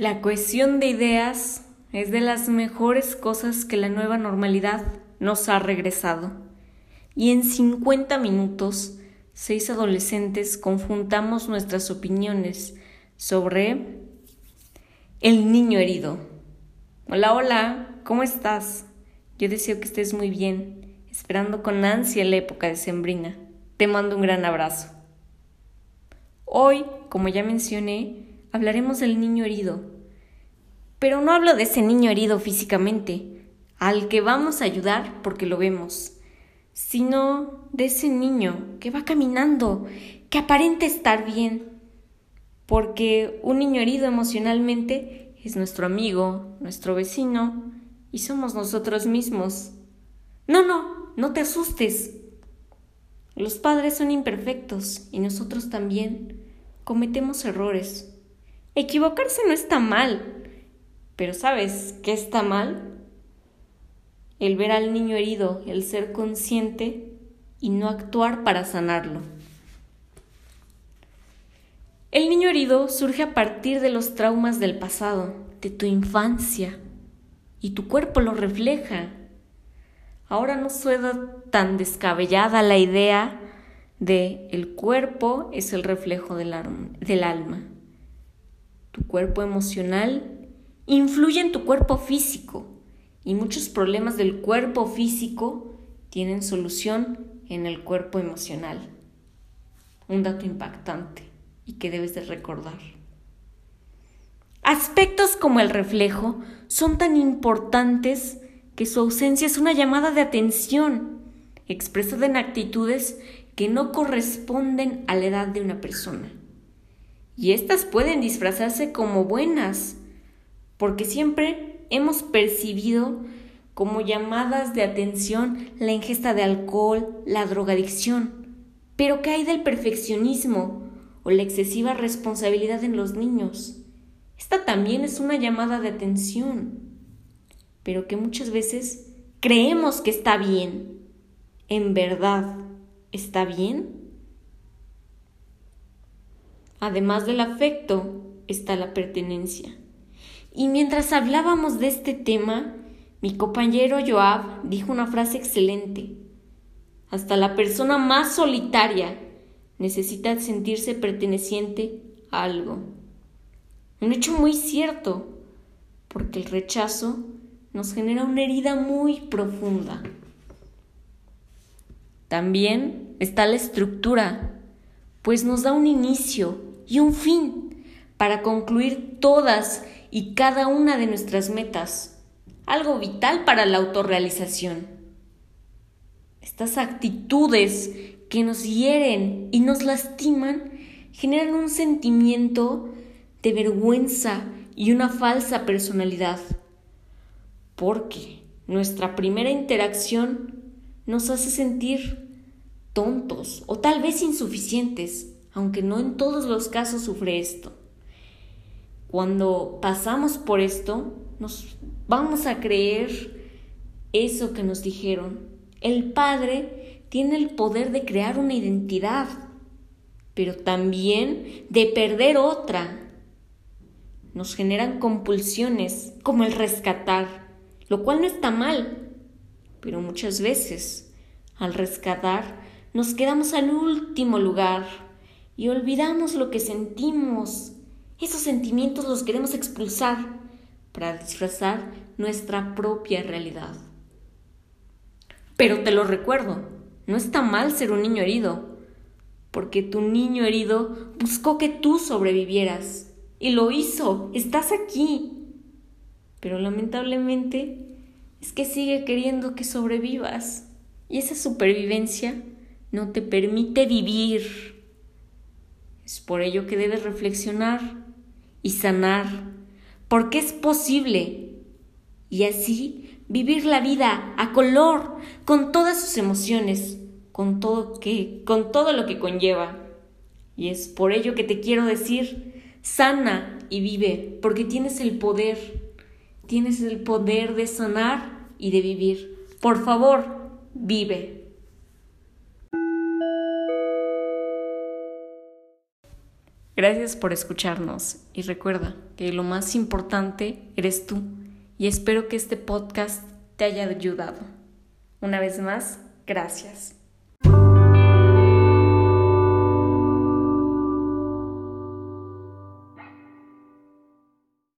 La cohesión de ideas es de las mejores cosas que la nueva normalidad nos ha regresado. Y en 50 minutos, seis adolescentes conjuntamos nuestras opiniones sobre el niño herido. Hola, hola, ¿cómo estás? Yo deseo que estés muy bien, esperando con ansia la época de Sembrina. Te mando un gran abrazo. Hoy, como ya mencioné, hablaremos del niño herido. Pero no hablo de ese niño herido físicamente, al que vamos a ayudar porque lo vemos, sino de ese niño que va caminando, que aparenta estar bien. Porque un niño herido emocionalmente es nuestro amigo, nuestro vecino, y somos nosotros mismos. No, no, no te asustes. Los padres son imperfectos y nosotros también cometemos errores. Equivocarse no está mal, pero ¿sabes qué está mal? El ver al niño herido, el ser consciente y no actuar para sanarlo. El niño herido surge a partir de los traumas del pasado, de tu infancia, y tu cuerpo lo refleja. Ahora no suena tan descabellada la idea de el cuerpo es el reflejo del, del alma. Tu cuerpo emocional influye en tu cuerpo físico y muchos problemas del cuerpo físico tienen solución en el cuerpo emocional. Un dato impactante y que debes de recordar. Aspectos como el reflejo son tan importantes que su ausencia es una llamada de atención, expresada en actitudes que no corresponden a la edad de una persona. Y estas pueden disfrazarse como buenas, porque siempre hemos percibido como llamadas de atención la ingesta de alcohol, la drogadicción. Pero ¿qué hay del perfeccionismo o la excesiva responsabilidad en los niños? Esta también es una llamada de atención, pero que muchas veces creemos que está bien. ¿En verdad está bien? Además del afecto está la pertenencia. Y mientras hablábamos de este tema, mi compañero Joab dijo una frase excelente. Hasta la persona más solitaria necesita sentirse perteneciente a algo. Un hecho muy cierto, porque el rechazo nos genera una herida muy profunda. También está la estructura, pues nos da un inicio y un fin para concluir todas y cada una de nuestras metas, algo vital para la autorrealización. Estas actitudes que nos hieren y nos lastiman generan un sentimiento de vergüenza y una falsa personalidad, porque nuestra primera interacción nos hace sentir tontos o tal vez insuficientes aunque no en todos los casos sufre esto. Cuando pasamos por esto, nos vamos a creer eso que nos dijeron. El Padre tiene el poder de crear una identidad, pero también de perder otra. Nos generan compulsiones como el rescatar, lo cual no está mal, pero muchas veces al rescatar nos quedamos al último lugar y olvidamos lo que sentimos. Esos sentimientos los queremos expulsar para disfrazar nuestra propia realidad. Pero te lo recuerdo, no está mal ser un niño herido, porque tu niño herido buscó que tú sobrevivieras y lo hizo, estás aquí. Pero lamentablemente es que sigue queriendo que sobrevivas y esa supervivencia no te permite vivir. Es por ello que debes reflexionar y sanar, porque es posible y así vivir la vida a color, con todas sus emociones, con todo que, con todo lo que conlleva. Y es por ello que te quiero decir, sana y vive, porque tienes el poder, tienes el poder de sanar y de vivir. Por favor, vive. Gracias por escucharnos y recuerda, que lo más importante eres tú y espero que este podcast te haya ayudado. Una vez más, gracias.